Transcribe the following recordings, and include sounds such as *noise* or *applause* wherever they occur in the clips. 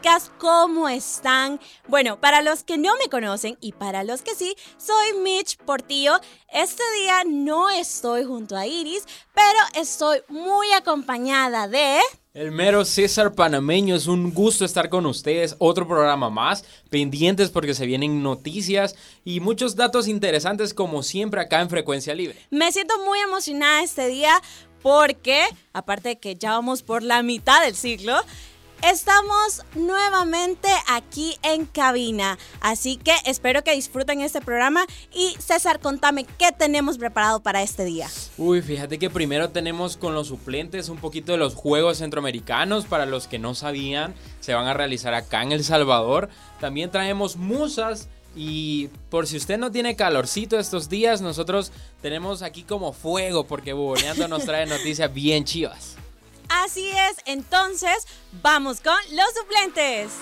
Chicas, ¿cómo están? Bueno, para los que no me conocen y para los que sí, soy Mitch Portillo. Este día no estoy junto a Iris, pero estoy muy acompañada de... El mero César panameño, es un gusto estar con ustedes. Otro programa más, pendientes porque se vienen noticias y muchos datos interesantes como siempre acá en Frecuencia Libre. Me siento muy emocionada este día porque, aparte de que ya vamos por la mitad del ciclo, Estamos nuevamente aquí en cabina, así que espero que disfruten este programa y César, contame qué tenemos preparado para este día. Uy, fíjate que primero tenemos con los suplentes un poquito de los Juegos Centroamericanos, para los que no sabían, se van a realizar acá en El Salvador. También traemos musas y por si usted no tiene calorcito estos días, nosotros tenemos aquí como fuego porque Buboneando nos trae noticias bien chivas. Así es, entonces vamos con los suplentes.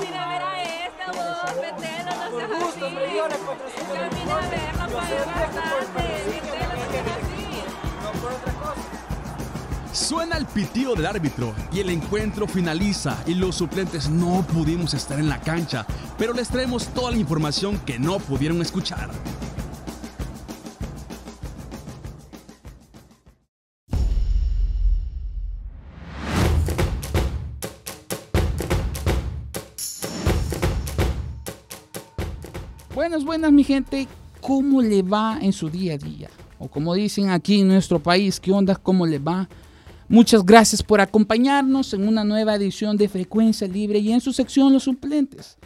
Vine a ver a esta no seas así. Ya vine a verla para bastante, metelo, no seas así. No por otra cosa. Suena el pitido del árbitro y el encuentro finaliza y los suplentes no pudimos estar en la cancha, pero les traemos toda la información que no pudieron escuchar. Buenas, buenas mi gente, ¿cómo le va en su día a día? O como dicen aquí en nuestro país, ¿qué onda? ¿Cómo le va? Muchas gracias por acompañarnos en una nueva edición de Frecuencia Libre y en su sección Los Suplentes.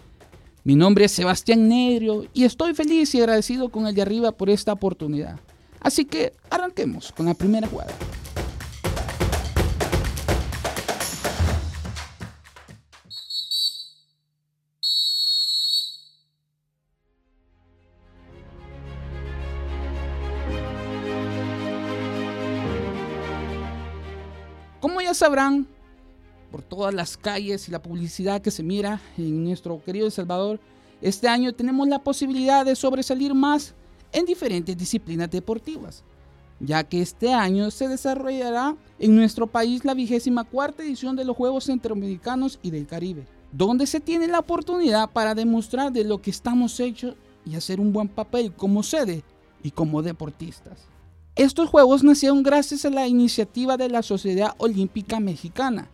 Mi nombre es Sebastián Negro y estoy feliz y agradecido con el de arriba por esta oportunidad. Así que arranquemos con la primera jugada. Sabrán, por todas las calles y la publicidad que se mira en nuestro querido El Salvador, este año tenemos la posibilidad de sobresalir más en diferentes disciplinas deportivas, ya que este año se desarrollará en nuestro país la vigésima cuarta edición de los Juegos Centroamericanos y del Caribe, donde se tiene la oportunidad para demostrar de lo que estamos hechos y hacer un buen papel como sede y como deportistas. Estos Juegos nacieron gracias a la iniciativa de la Sociedad Olímpica Mexicana,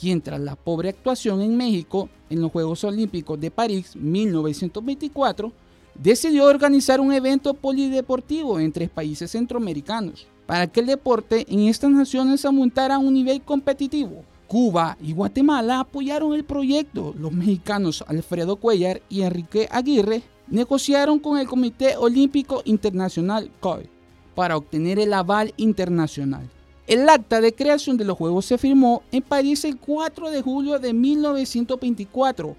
quien tras la pobre actuación en México en los Juegos Olímpicos de París 1924, decidió organizar un evento polideportivo entre países centroamericanos para que el deporte en estas naciones aumentara a un nivel competitivo. Cuba y Guatemala apoyaron el proyecto. Los mexicanos Alfredo Cuellar y Enrique Aguirre negociaron con el Comité Olímpico Internacional COI para obtener el aval internacional. El acta de creación de los Juegos se firmó en París el 4 de julio de 1924,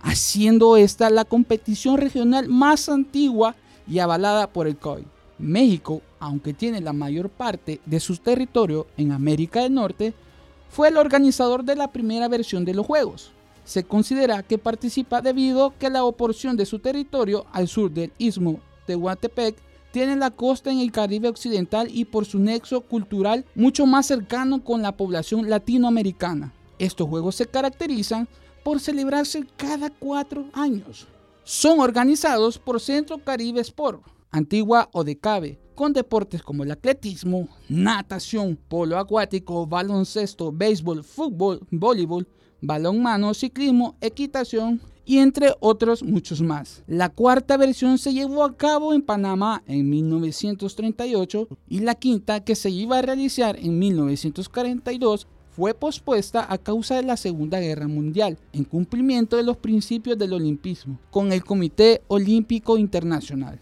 haciendo esta la competición regional más antigua y avalada por el COI. México, aunque tiene la mayor parte de su territorio en América del Norte, fue el organizador de la primera versión de los Juegos. Se considera que participa debido a que la oporción de su territorio al sur del istmo de Tehuantepec tiene la costa en el Caribe Occidental y por su nexo cultural mucho más cercano con la población latinoamericana. Estos juegos se caracterizan por celebrarse cada cuatro años. Son organizados por Centro Caribe Sport, Antigua o Decabe, con deportes como el atletismo, natación, polo acuático, baloncesto, béisbol, fútbol, voleibol, balonmano, ciclismo, equitación y entre otros muchos más. La cuarta versión se llevó a cabo en Panamá en 1938 y la quinta, que se iba a realizar en 1942, fue pospuesta a causa de la Segunda Guerra Mundial, en cumplimiento de los principios del olimpismo, con el Comité Olímpico Internacional.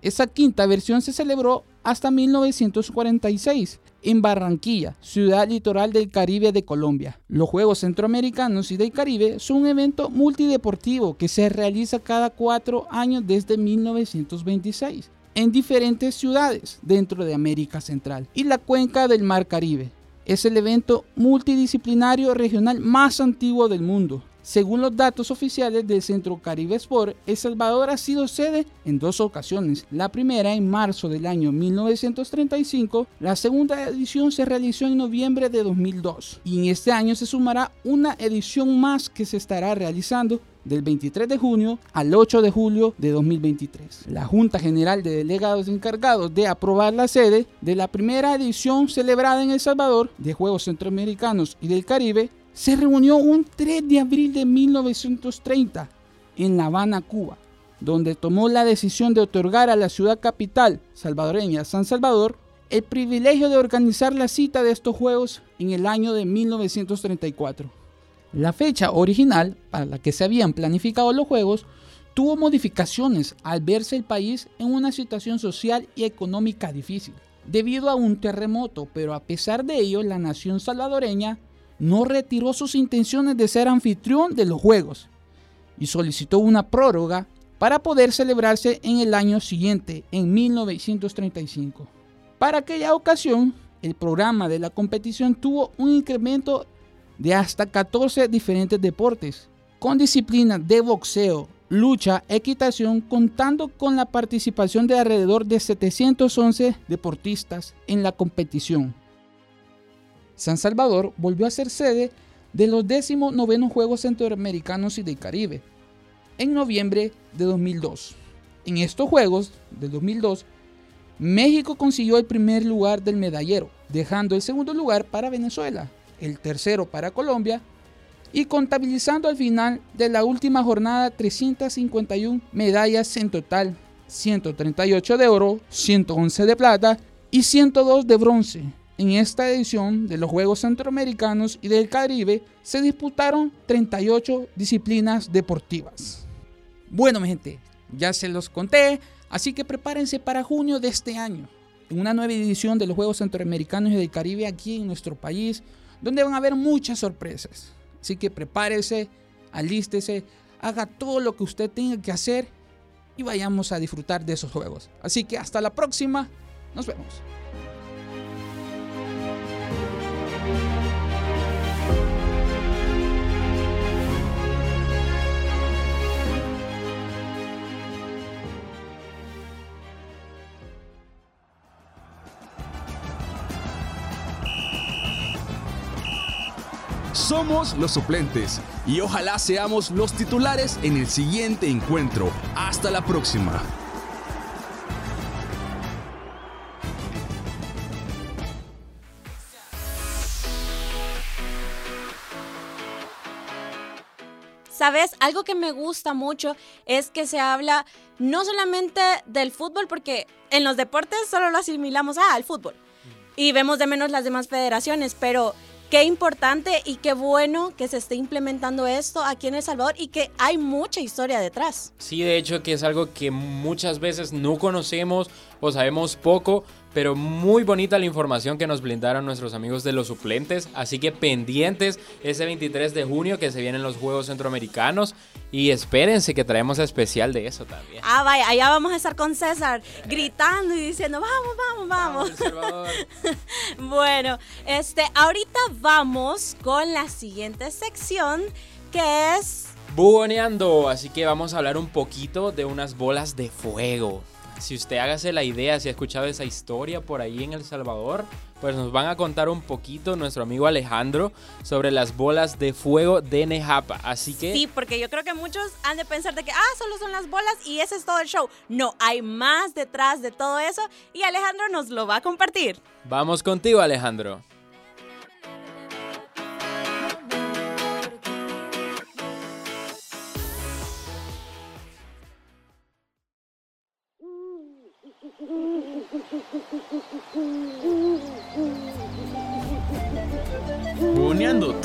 Esa quinta versión se celebró hasta 1946 en Barranquilla, ciudad litoral del Caribe de Colombia. Los Juegos Centroamericanos y del Caribe son un evento multideportivo que se realiza cada cuatro años desde 1926 en diferentes ciudades dentro de América Central y la cuenca del Mar Caribe. Es el evento multidisciplinario regional más antiguo del mundo. Según los datos oficiales del Centro Caribe Sport, El Salvador ha sido sede en dos ocasiones. La primera en marzo del año 1935, la segunda edición se realizó en noviembre de 2002 y en este año se sumará una edición más que se estará realizando del 23 de junio al 8 de julio de 2023. La Junta General de Delegados encargados de aprobar la sede de la primera edición celebrada en El Salvador de Juegos Centroamericanos y del Caribe se reunió un 3 de abril de 1930 en La Habana, Cuba, donde tomó la decisión de otorgar a la ciudad capital salvadoreña, San Salvador, el privilegio de organizar la cita de estos Juegos en el año de 1934. La fecha original para la que se habían planificado los Juegos tuvo modificaciones al verse el país en una situación social y económica difícil, debido a un terremoto, pero a pesar de ello la nación salvadoreña no retiró sus intenciones de ser anfitrión de los Juegos y solicitó una prórroga para poder celebrarse en el año siguiente, en 1935. Para aquella ocasión, el programa de la competición tuvo un incremento de hasta 14 diferentes deportes, con disciplinas de boxeo, lucha, equitación, contando con la participación de alrededor de 711 deportistas en la competición. San Salvador volvió a ser sede de los 19 Juegos Centroamericanos y del Caribe en noviembre de 2002. En estos Juegos de 2002, México consiguió el primer lugar del medallero, dejando el segundo lugar para Venezuela, el tercero para Colombia y contabilizando al final de la última jornada 351 medallas en total, 138 de oro, 111 de plata y 102 de bronce. En esta edición de los Juegos Centroamericanos y del Caribe se disputaron 38 disciplinas deportivas. Bueno, mi gente, ya se los conté, así que prepárense para junio de este año, en una nueva edición de los Juegos Centroamericanos y del Caribe aquí en nuestro país, donde van a haber muchas sorpresas. Así que prepárese, alístese, haga todo lo que usted tenga que hacer y vayamos a disfrutar de esos juegos. Así que hasta la próxima, nos vemos. Somos los suplentes y ojalá seamos los titulares en el siguiente encuentro. Hasta la próxima. ¿Sabes? Algo que me gusta mucho es que se habla no solamente del fútbol, porque en los deportes solo lo asimilamos ah, al fútbol y vemos de menos las demás federaciones, pero qué importante y qué bueno que se esté implementando esto aquí en El Salvador y que hay mucha historia detrás. Sí, de hecho que es algo que muchas veces no conocemos o sabemos poco, pero muy bonita la información que nos brindaron nuestros amigos de los suplentes. Así que pendientes ese 23 de junio que se vienen los Juegos Centroamericanos. Y espérense que traemos especial de eso también. Ah, vaya, allá vamos a estar con César gritando y diciendo, vamos, vamos, vamos. Salvador. *laughs* bueno, este, ahorita vamos con la siguiente sección que es... Bugoneando, así que vamos a hablar un poquito de unas bolas de fuego. Si usted hágase la idea, si ha escuchado esa historia por ahí en El Salvador, pues nos van a contar un poquito nuestro amigo Alejandro sobre las bolas de fuego de Nejapa. Así que Sí, porque yo creo que muchos han de pensar de que, ah, solo son las bolas y ese es todo el show. No, hay más detrás de todo eso y Alejandro nos lo va a compartir. vamos contigo Alejandro.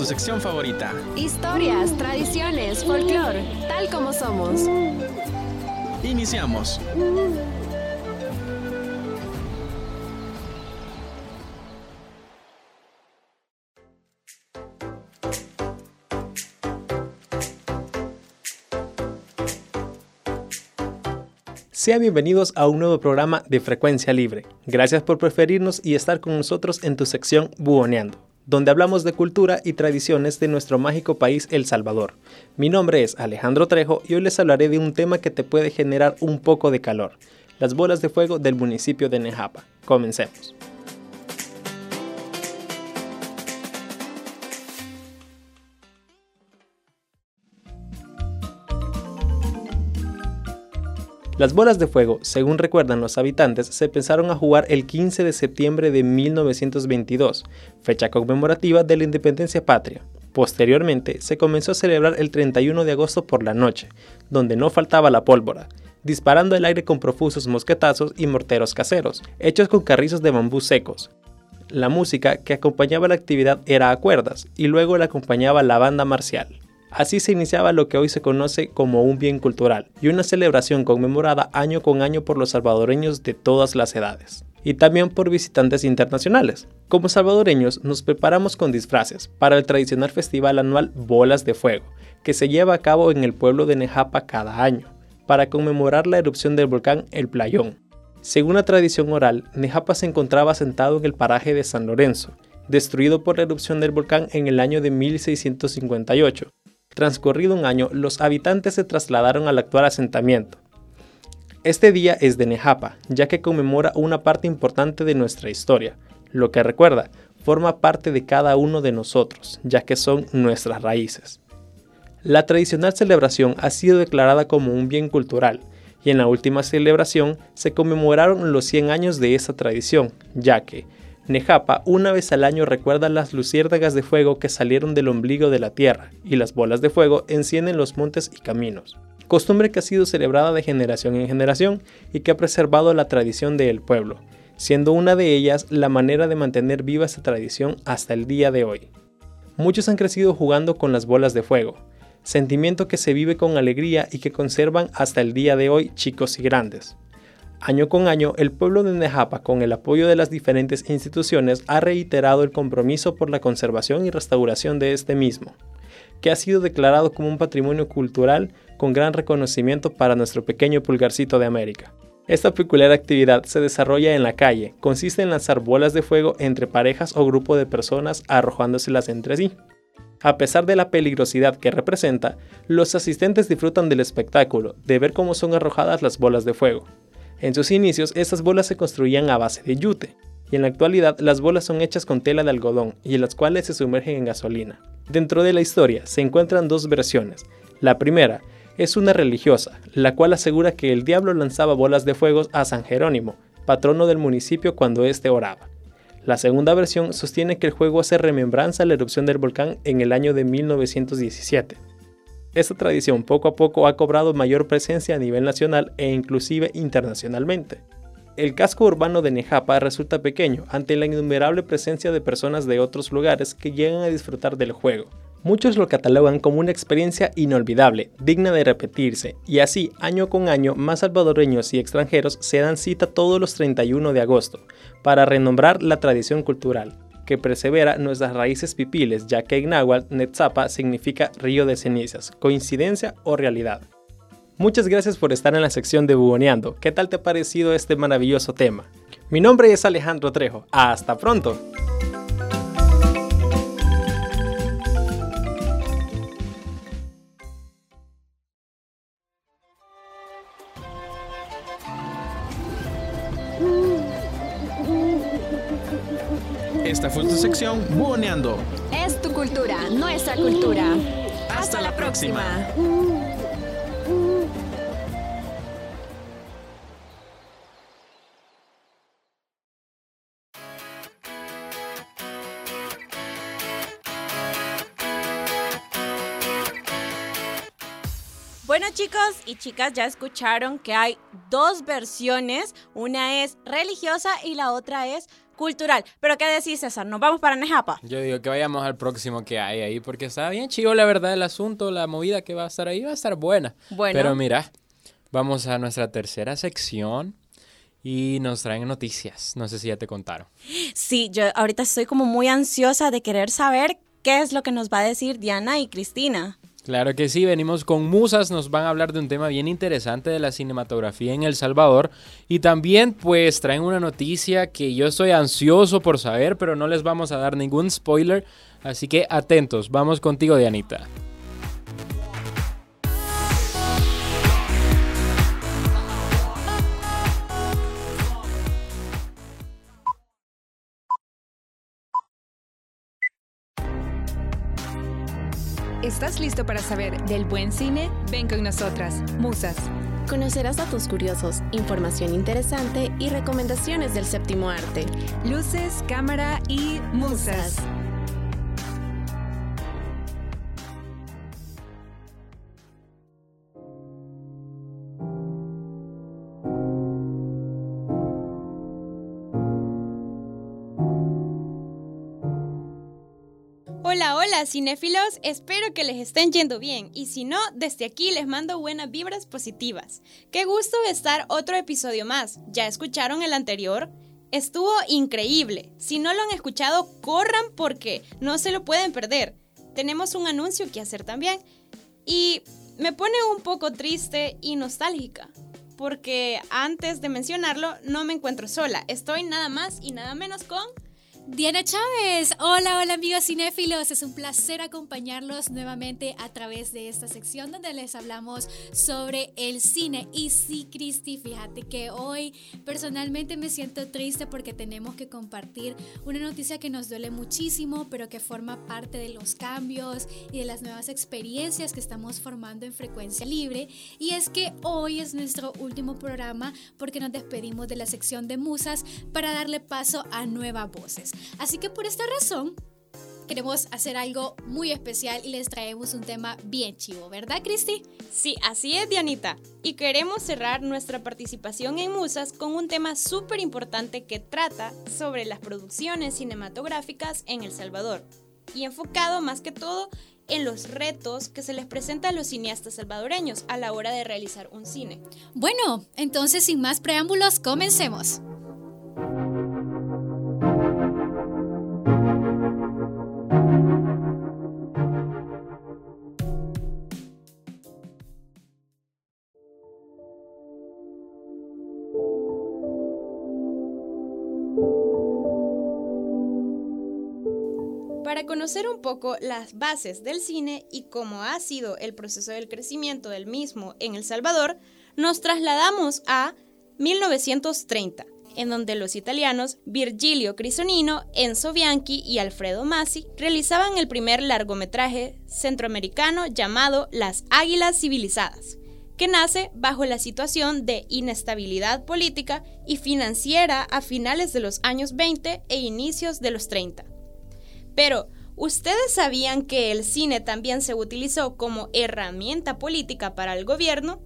Sección favorita. Historias, tradiciones, folclore, tal como somos. Iniciamos. Sean bienvenidos a un nuevo programa de Frecuencia Libre. Gracias por preferirnos y estar con nosotros en tu sección Buoneando, donde hablamos de cultura y tradiciones de nuestro mágico país El Salvador. Mi nombre es Alejandro Trejo y hoy les hablaré de un tema que te puede generar un poco de calor, las bolas de fuego del municipio de Nejapa. Comencemos. Las bolas de fuego, según recuerdan los habitantes, se pensaron a jugar el 15 de septiembre de 1922, fecha conmemorativa de la independencia patria. Posteriormente, se comenzó a celebrar el 31 de agosto por la noche, donde no faltaba la pólvora, disparando el aire con profusos mosquetazos y morteros caseros, hechos con carrizos de bambú secos. La música que acompañaba la actividad era a cuerdas, y luego la acompañaba la banda marcial. Así se iniciaba lo que hoy se conoce como un bien cultural y una celebración conmemorada año con año por los salvadoreños de todas las edades y también por visitantes internacionales. Como salvadoreños nos preparamos con disfraces para el tradicional festival anual Bolas de Fuego, que se lleva a cabo en el pueblo de Nejapa cada año, para conmemorar la erupción del volcán El Playón. Según la tradición oral, Nejapa se encontraba sentado en el paraje de San Lorenzo, destruido por la erupción del volcán en el año de 1658, Transcurrido un año, los habitantes se trasladaron al actual asentamiento. Este día es de Nejapa, ya que conmemora una parte importante de nuestra historia. Lo que recuerda, forma parte de cada uno de nosotros, ya que son nuestras raíces. La tradicional celebración ha sido declarada como un bien cultural, y en la última celebración se conmemoraron los 100 años de esa tradición, ya que Nejapa una vez al año recuerda las luciérnagas de fuego que salieron del ombligo de la tierra y las bolas de fuego encienden los montes y caminos. Costumbre que ha sido celebrada de generación en generación y que ha preservado la tradición del pueblo, siendo una de ellas la manera de mantener viva esta tradición hasta el día de hoy. Muchos han crecido jugando con las bolas de fuego, sentimiento que se vive con alegría y que conservan hasta el día de hoy chicos y grandes. Año con año, el pueblo de Nejapa, con el apoyo de las diferentes instituciones, ha reiterado el compromiso por la conservación y restauración de este mismo, que ha sido declarado como un patrimonio cultural con gran reconocimiento para nuestro pequeño pulgarcito de América. Esta peculiar actividad se desarrolla en la calle, consiste en lanzar bolas de fuego entre parejas o grupo de personas arrojándoselas entre sí. A pesar de la peligrosidad que representa, los asistentes disfrutan del espectáculo, de ver cómo son arrojadas las bolas de fuego. En sus inicios, estas bolas se construían a base de yute, y en la actualidad las bolas son hechas con tela de algodón y en las cuales se sumergen en gasolina. Dentro de la historia se encuentran dos versiones. La primera es una religiosa, la cual asegura que el diablo lanzaba bolas de fuego a San Jerónimo, patrono del municipio cuando éste oraba. La segunda versión sostiene que el juego hace remembranza a la erupción del volcán en el año de 1917. Esta tradición poco a poco ha cobrado mayor presencia a nivel nacional e inclusive internacionalmente. El casco urbano de Nejapa resulta pequeño ante la innumerable presencia de personas de otros lugares que llegan a disfrutar del juego. Muchos lo catalogan como una experiencia inolvidable, digna de repetirse, y así año con año más salvadoreños y extranjeros se dan cita todos los 31 de agosto para renombrar la tradición cultural que persevera nuestras raíces pipiles, ya que en náhuatl Netzapa significa río de cenizas, coincidencia o realidad. Muchas gracias por estar en la sección de Buboneando. ¿Qué tal te ha parecido este maravilloso tema? Mi nombre es Alejandro Trejo. Hasta pronto. Esta fue tu sección Buoneando. Es tu cultura, nuestra cultura. Hasta, la próxima. Bueno chicos y chicas, ya escucharon que hay dos versiones, una es religiosa y la otra es cultural. Pero ¿qué decís César? ¿Nos vamos para Nejapa? Yo digo que vayamos al próximo que hay ahí, porque está bien chido la verdad el asunto, la movida que va a estar ahí va a estar buena. Bueno. Pero mira, vamos a nuestra tercera sección y nos traen noticias. No sé si ya te contaron. Sí, yo ahorita estoy como muy ansiosa de querer saber qué es lo que nos va a decir Diana y Cristina. Claro que sí, venimos con Musas, nos van a hablar de un tema bien interesante de la cinematografía en El Salvador y también pues traen una noticia que yo estoy ansioso por saber, pero no les vamos a dar ningún spoiler, así que atentos, vamos contigo Dianita. ¿Estás listo para saber del buen cine? Ven con nosotras, Musas. Conocerás datos curiosos, información interesante y recomendaciones del séptimo arte. Luces, cámara y musas. Hola, hola, cinéfilos. Espero que les estén yendo bien. Y si no, desde aquí les mando buenas vibras positivas. Qué gusto estar otro episodio más. ¿Ya escucharon el anterior? Estuvo increíble. Si no lo han escuchado, corran porque no se lo pueden perder. Tenemos un anuncio que hacer también. Y me pone un poco triste y nostálgica. Porque antes de mencionarlo, no me encuentro sola. Estoy nada más y nada menos con... Diana Chávez, hola, hola amigos cinéfilos, es un placer acompañarlos nuevamente a través de esta sección donde les hablamos sobre el cine. Y sí, Cristi, fíjate que hoy personalmente me siento triste porque tenemos que compartir una noticia que nos duele muchísimo, pero que forma parte de los cambios y de las nuevas experiencias que estamos formando en frecuencia libre. Y es que hoy es nuestro último programa porque nos despedimos de la sección de musas para darle paso a nuevas voces. Así que por esta razón queremos hacer algo muy especial y les traemos un tema bien chivo, ¿verdad, Cristi? Sí, así es, Dianita. Y queremos cerrar nuestra participación en Musas con un tema súper importante que trata sobre las producciones cinematográficas en El Salvador y enfocado más que todo en los retos que se les presenta a los cineastas salvadoreños a la hora de realizar un cine. Bueno, entonces sin más preámbulos, comencemos. Para conocer un poco las bases del cine y cómo ha sido el proceso del crecimiento del mismo en El Salvador, nos trasladamos a 1930, en donde los italianos Virgilio Crisonino, Enzo Bianchi y Alfredo Masi realizaban el primer largometraje centroamericano llamado Las Águilas Civilizadas, que nace bajo la situación de inestabilidad política y financiera a finales de los años 20 e inicios de los 30. Pero, ¿ustedes sabían que el cine también se utilizó como herramienta política para el gobierno?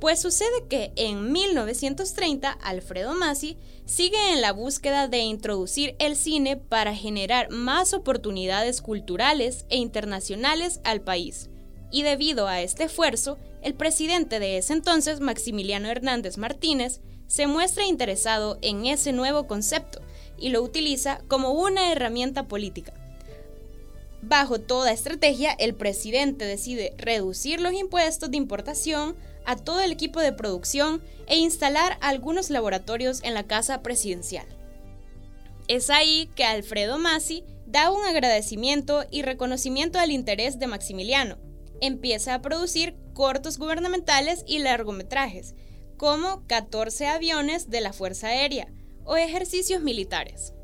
Pues sucede que en 1930 Alfredo Masi sigue en la búsqueda de introducir el cine para generar más oportunidades culturales e internacionales al país. Y debido a este esfuerzo, el presidente de ese entonces, Maximiliano Hernández Martínez, se muestra interesado en ese nuevo concepto y lo utiliza como una herramienta política. Bajo toda estrategia, el presidente decide reducir los impuestos de importación a todo el equipo de producción e instalar algunos laboratorios en la casa presidencial. Es ahí que Alfredo Masi da un agradecimiento y reconocimiento al interés de Maximiliano. Empieza a producir cortos gubernamentales y largometrajes, como 14 aviones de la Fuerza Aérea o ejercicios militares.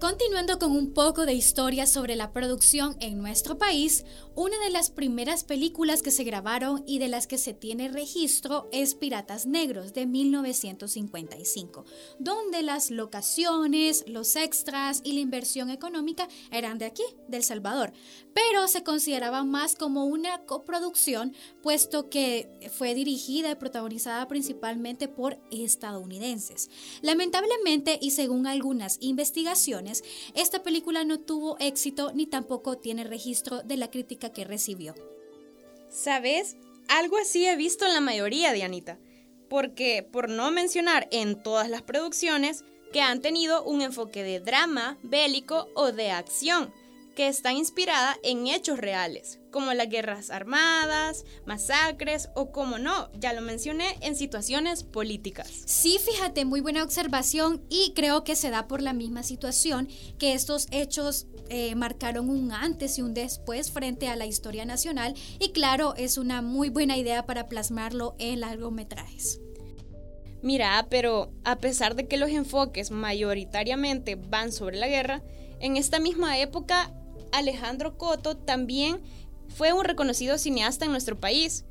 Continuando con un poco de historia sobre la producción en nuestro país, una de las primeras películas que se grabaron y de las que se tiene registro es Piratas Negros de 1955, donde las locaciones, los extras y la inversión económica eran de aquí, del Salvador, pero se consideraba más como una coproducción, puesto que fue dirigida y protagonizada principalmente por estadounidenses. Lamentablemente, y según algunas investigaciones, esta película no tuvo éxito ni tampoco tiene registro de la crítica que recibió. ¿Sabes? Algo así he visto en la mayoría, Dianita. Porque, por no mencionar en todas las producciones, que han tenido un enfoque de drama, bélico o de acción, que está inspirada en hechos reales, como las guerras armadas, masacres o, como no, ya lo mencioné, en situaciones políticas. Sí, fíjate, muy buena observación y creo que se da por la misma situación que estos hechos eh, marcaron un antes y un después frente a la historia nacional y claro, es una muy buena idea para plasmarlo en largometrajes. Mira, pero a pesar de que los enfoques mayoritariamente van sobre la guerra, en esta misma época Alejandro Coto también fue un reconocido cineasta en nuestro país.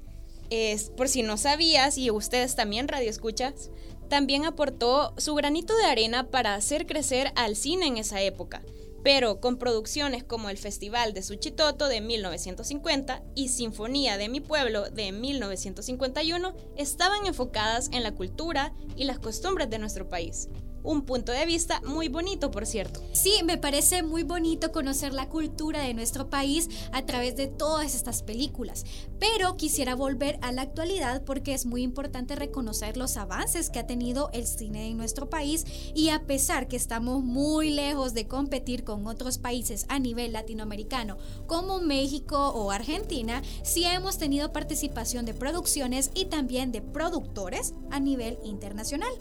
Es, por si no sabías, y ustedes también radio escuchas, también aportó su granito de arena para hacer crecer al cine en esa época, pero con producciones como el Festival de Suchitoto de 1950 y Sinfonía de mi pueblo de 1951 estaban enfocadas en la cultura y las costumbres de nuestro país un punto de vista muy bonito, por cierto. Sí, me parece muy bonito conocer la cultura de nuestro país a través de todas estas películas, pero quisiera volver a la actualidad porque es muy importante reconocer los avances que ha tenido el cine en nuestro país y a pesar que estamos muy lejos de competir con otros países a nivel latinoamericano como México o Argentina, sí hemos tenido participación de producciones y también de productores a nivel internacional.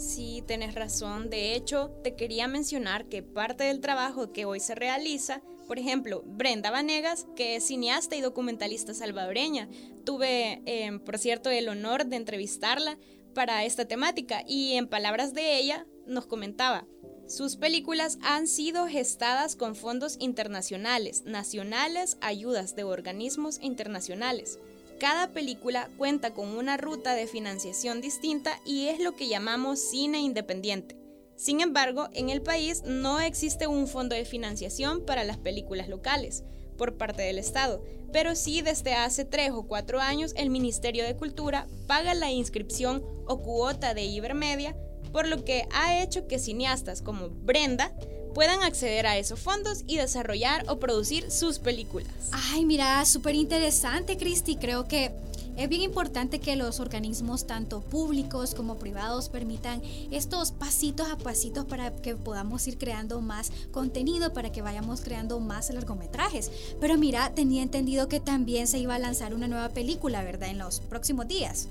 Sí, tenés razón. De hecho, te quería mencionar que parte del trabajo que hoy se realiza, por ejemplo, Brenda Vanegas, que es cineasta y documentalista salvadoreña, tuve, em, por cierto, el honor de entrevistarla para esta temática y en palabras de ella nos comentaba, sus películas han sido gestadas con fondos internacionales, nacionales, ayudas de organismos internacionales. Cada película cuenta con una ruta de financiación distinta y es lo que llamamos cine independiente. Sin embargo, en el país no existe un fondo de financiación para las películas locales por parte del Estado, pero sí desde hace tres o cuatro años el Ministerio de Cultura paga la inscripción o cuota de Ibermedia, por lo que ha hecho que cineastas como Brenda puedan acceder a esos fondos y desarrollar o producir sus películas. Ay, mira, súper interesante, Cristi. Creo que es bien importante que los organismos, tanto públicos como privados, permitan estos pasitos a pasitos para que podamos ir creando más contenido, para que vayamos creando más largometrajes. Pero mira, tenía entendido que también se iba a lanzar una nueva película, ¿verdad? En los próximos días.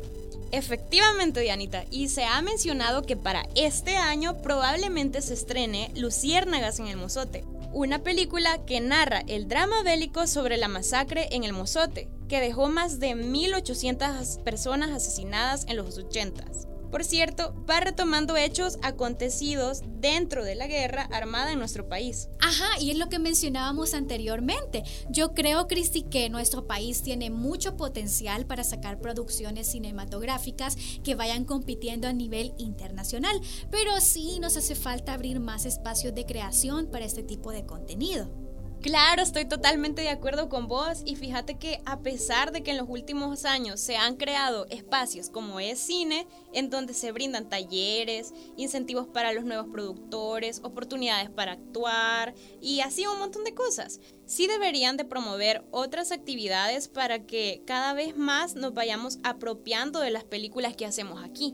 Efectivamente, Dianita, y se ha mencionado que para este año probablemente se estrene Luciérnagas en el Mozote, una película que narra el drama bélico sobre la masacre en el Mozote, que dejó más de 1.800 personas asesinadas en los 80s. Por cierto, va retomando hechos acontecidos dentro de la guerra armada en nuestro país. Ajá, y es lo que mencionábamos anteriormente. Yo creo, Cristi, que nuestro país tiene mucho potencial para sacar producciones cinematográficas que vayan compitiendo a nivel internacional, pero sí nos hace falta abrir más espacios de creación para este tipo de contenido. Claro, estoy totalmente de acuerdo con vos y fíjate que a pesar de que en los últimos años se han creado espacios como es cine, en donde se brindan talleres, incentivos para los nuevos productores, oportunidades para actuar y así un montón de cosas, sí deberían de promover otras actividades para que cada vez más nos vayamos apropiando de las películas que hacemos aquí.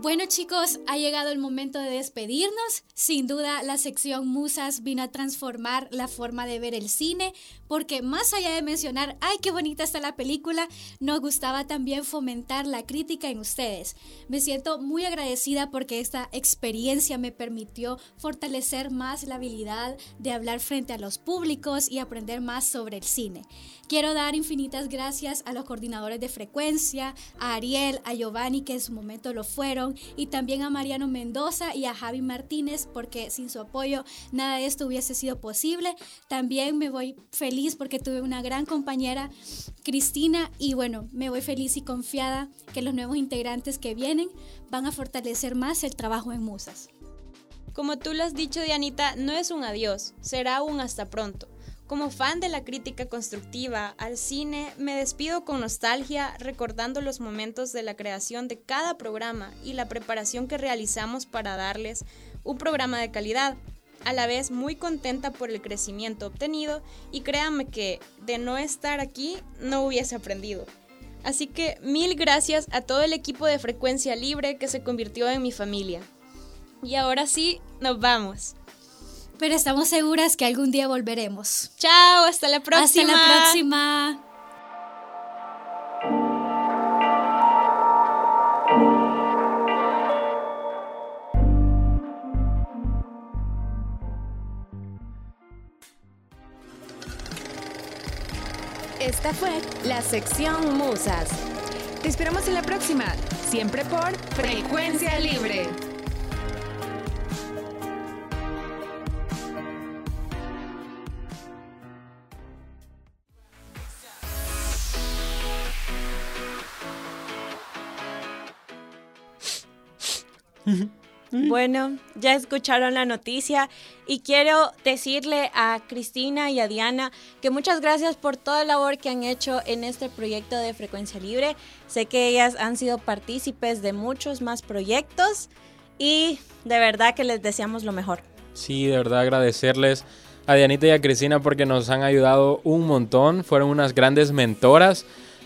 Bueno chicos, ha llegado el momento de despedirnos. Sin duda la sección Musas vino a transformar la forma de ver el cine, porque más allá de mencionar, ay, qué bonita está la película, nos gustaba también fomentar la crítica en ustedes. Me siento muy agradecida porque esta experiencia me permitió fortalecer más la habilidad de hablar frente a los públicos y aprender más sobre el cine. Quiero dar infinitas gracias a los coordinadores de frecuencia, a Ariel, a Giovanni, que en su momento lo fueron, y también a Mariano Mendoza y a Javi Martínez, porque sin su apoyo nada de esto hubiese sido posible. También me voy feliz porque tuve una gran compañera, Cristina, y bueno, me voy feliz y confiada que los nuevos integrantes que vienen van a fortalecer más el trabajo en Musas. Como tú lo has dicho, Dianita, no es un adiós, será un hasta pronto. Como fan de la crítica constructiva al cine, me despido con nostalgia recordando los momentos de la creación de cada programa y la preparación que realizamos para darles un programa de calidad. A la vez muy contenta por el crecimiento obtenido y créanme que de no estar aquí no hubiese aprendido. Así que mil gracias a todo el equipo de Frecuencia Libre que se convirtió en mi familia. Y ahora sí, nos vamos. Pero estamos seguras que algún día volveremos. Chao, hasta la próxima. Hasta la próxima. Esta fue la sección Musas. Te esperamos en la próxima, siempre por Frecuencia Libre. Bueno, ya escucharon la noticia y quiero decirle a Cristina y a Diana que muchas gracias por toda la labor que han hecho en este proyecto de Frecuencia Libre. Sé que ellas han sido partícipes de muchos más proyectos y de verdad que les deseamos lo mejor. Sí, de verdad agradecerles a Dianita y a Cristina porque nos han ayudado un montón. Fueron unas grandes mentoras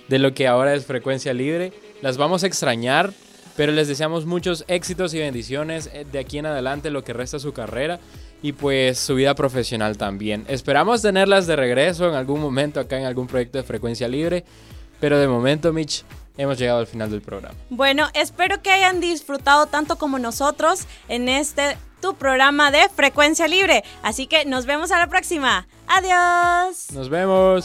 de lo que ahora es Frecuencia Libre. Las vamos a extrañar, pero les deseamos muchos éxitos y bendiciones eh, de aquí en adelante, lo que resta su carrera y pues su vida profesional también. Esperamos tenerlas de regreso en algún momento acá en algún proyecto de frecuencia libre, pero de momento, Mitch, hemos llegado al final del programa. Bueno, espero que hayan disfrutado tanto como nosotros en este tu programa de frecuencia libre. Así que nos vemos a la próxima. Adiós. Nos vemos.